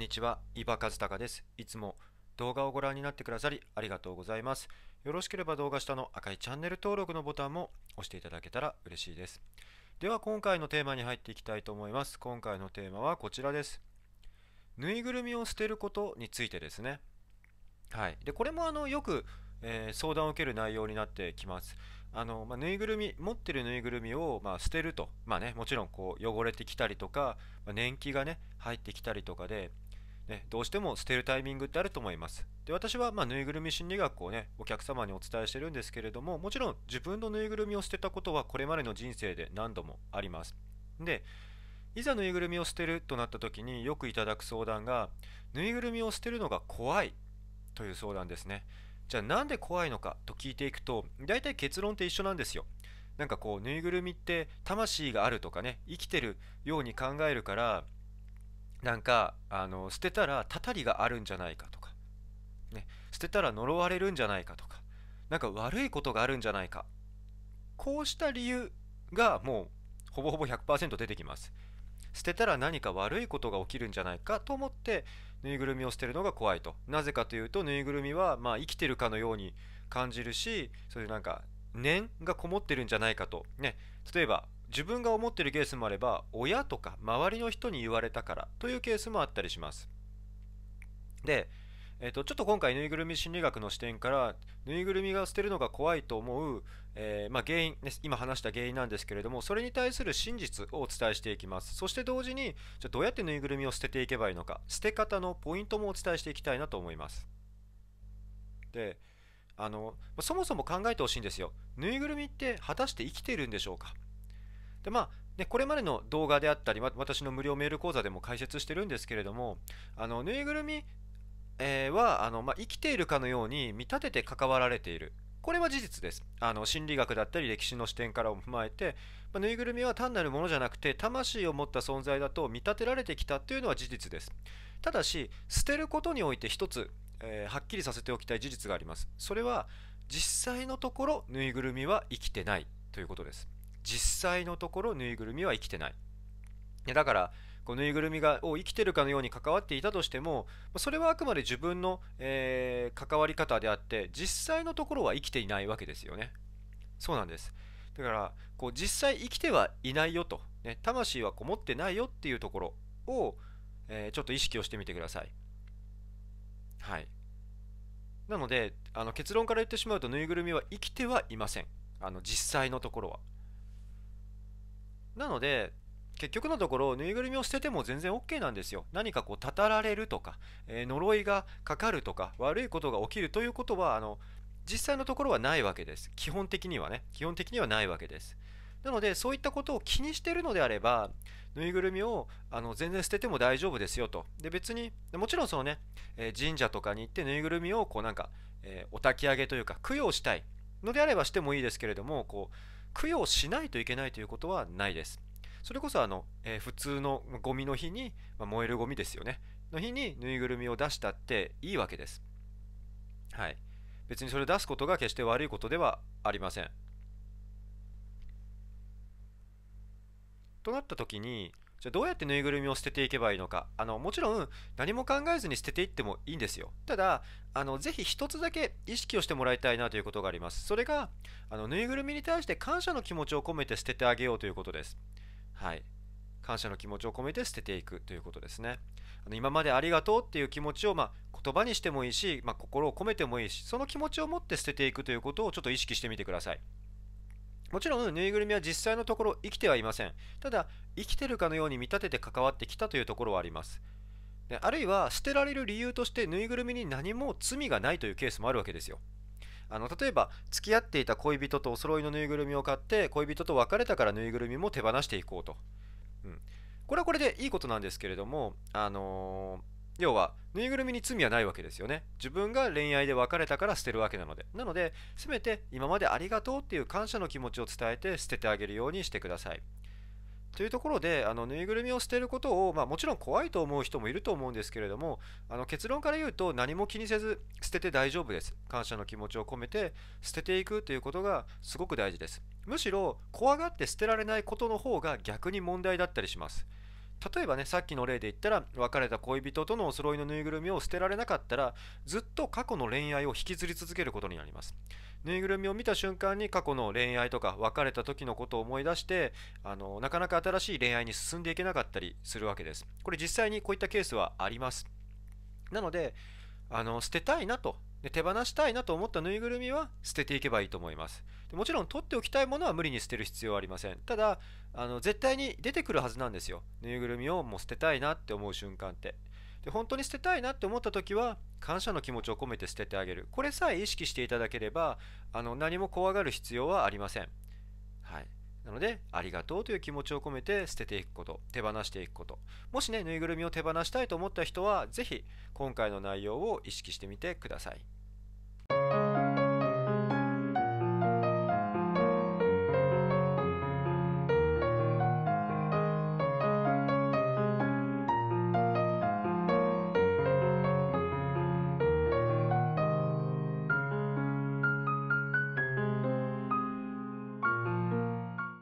んにちは、伊庭和孝です。いつも動画をご覧になってくださりありがとうございます。よろしければ動画下の赤いチャンネル登録のボタンも押していただけたら嬉しいです。では今回のテーマに入っていきたいと思います。今回のテーマはこちらです。ぬいぐるみを捨てることについてですね。はい。で、これもあのよく、えー、相談を受ける内容になってきます。あの、まあ、ぬいぐるみ、持ってるぬいぐるみを、まあ、捨てると。まあね、もちろんこう汚れてきたりとか、まあ、年季がね、入ってきたりとかで、ね、どうしても捨てるタイミングってあると思います。で私は、まあ、ぬいぐるみ心理学をね、お客様にお伝えしてるんですけれども、もちろん自分のぬいぐるみを捨てたことはこれまでの人生で何度もあります。で、いざぬいぐるみを捨てるとなった時によくいただく相談が、ぬいぐるみを捨てるのが怖いという相談ですね。じゃあなんで怖いのかと聞いていくと大体結論って一緒なんですよ。なんかこうぬいぐるみって魂があるとかね生きてるように考えるからなんかあの捨てたらたたりがあるんじゃないかとか、ね、捨てたら呪われるんじゃないかとか。なんか悪いことがあるんじゃないか。こうした理由がもうほぼほぼ100%出てきます。捨てたら何か悪いことが起きるんじゃないかと思ってぬいぐるみを捨てるのが怖いと。なぜかというとぬいぐるみはまあ生きてるかのように感じるしそういうなんか念がこもってるんじゃないかと。ね例えば自分が思ってるケースもあれば親とか周りの人に言われたからというケースもあったりします。でえーと、ちょっと今回ぬいぐるみ心理学の視点からぬいぐるみが捨てるのが怖いと思う、えー、まあ、原因、ね、今話した原因なんですけれどもそれに対する真実をお伝えしていきます。そして同時にじゃどうやってぬいぐるみを捨てていけばいいのか捨て方のポイントもお伝えしていきたいなと思います。であのそもそも考えてほしいんですよ。ぬいぐるみって果たして生きているんでしょうか？でまあね、これまでの動画であったり、私の無料メール講座でも解説してるんですけれども、あのぬいぐるみえー、はあの、まあ、生きているかのように見立てて関わられている。これは事実です。あの心理学だったり歴史の視点からも踏まえて、まあ、ぬいぐるみは単なるものじゃなくて魂を持った存在だと見立てられてきたというのは事実です。ただし捨てることにおいて一つ、えー、はっきりさせておきたい事実があります。それは実際のところぬいぐるみは生きてないということです。実際のところぬいぐるみは生きてない。だからこうぬいぐるみがを生きてるかのように関わっていたとしてもそれはあくまで自分の、えー、関わり方であって実際のところは生きていないわけですよね。そうなんです。だからこう実際生きてはいないよと、ね、魂はこもってないよっていうところを、えー、ちょっと意識をしてみてください。はい。なのであの結論から言ってしまうとぬいぐるみは生きてはいません。あの実際のところは。なので結局のところぬいぐるみを捨てても全然 OK なんですよ。何かこうたたられるとか、えー、呪いがかかるとか悪いことが起きるということはあの実際のところはないわけです。基本的にはね。基本的にはないわけです。なのでそういったことを気にしてるのであればぬいぐるみをあの全然捨てても大丈夫ですよと。で別にもちろんそのね、えー、神社とかに行ってぬいぐるみをこうなんか、えー、お焚き上げというか供養したいのであればしてもいいですけれどもこう供養しないといけないということはないです。それこそあの、えー、普通のゴミの日に、まあ、燃えるゴミですよね。の日にぬいぐるみを出したっていいわけです。はい。別にそれを出すことが決して悪いことではありません。となった時にじゃどうやってぬいぐるみを捨てていけばいいのか。あのもちろん何も考えずに捨てていってもいいんですよ。ただあのぜひ一つだけ意識をしてもらいたいなということがあります。それがあのぬいぐるみに対して感謝の気持ちを込めて捨ててあげようということです。はい、感謝の気持ちを込めて捨てていくということですね。あの今までありがとうっていう気持ちを、まあ、言葉にしてもいいし、まあ、心を込めてもいいし、その気持ちを持って捨てていくということをちょっと意識してみてください。もちろん、ぬいぐるみは実際のところ生きてはいません。ただ、生きてるかのように見立てて関わってきたというところはあります。であるいは、捨てられる理由として、ぬいぐるみに何も罪がないというケースもあるわけですよ。あの例えば付き合っていた恋人とお揃いのぬいぐるみを買って恋人と別れたからぬいぐるみも手放していこうと、うん、これはこれでいいことなんですけれどもあのー、要はぬいぐるみに罪はないわけですよね。自分が恋愛で別れたから捨てるわけなので。なのでせめて今までありがとうっていう感謝の気持ちを伝えて捨ててあげるようにしてください。というところであのぬいぐるみを捨てることを、まあ、もちろん怖いと思う人もいると思うんですけれどもあの結論から言うと何も気にせず捨てて大丈夫です。感謝の気持ちを込めて捨てていくということがすごく大事です。むしろ怖がって捨てられないことの方が逆に問題だったりします。例えばねさっきの例で言ったら別れた恋人とのお揃いのぬいぐるみを捨てられなかったらずっと過去の恋愛を引きずり続けることになります。ぬいぐるみを見た瞬間に過去の恋愛とか別れた時のことを思い出してあのなかなか新しい恋愛に進んでいけなかったりするわけです。これ実際にこういったケースはあります。なのであの捨てたいなと。で手放したいなと思ったぬいぐるみは捨てていけばいいと思います。でもちろん取っておきたいものは無理に捨てる必要はありません。ただあの絶対に出てくるはずなんですよ。ぬいぐるみをもう捨てたいなって思う瞬間って。で本当に捨てたいなって思った時は感謝の気持ちを込めて捨ててあげる。これさえ意識していただければあの何も怖がる必要はありません。はい。なので、ありがとうという気持ちを込めて捨てていくこと、手放していくこと。もしね、ぬいぐるみを手放したいと思った人は、ぜひ今回の内容を意識してみてください。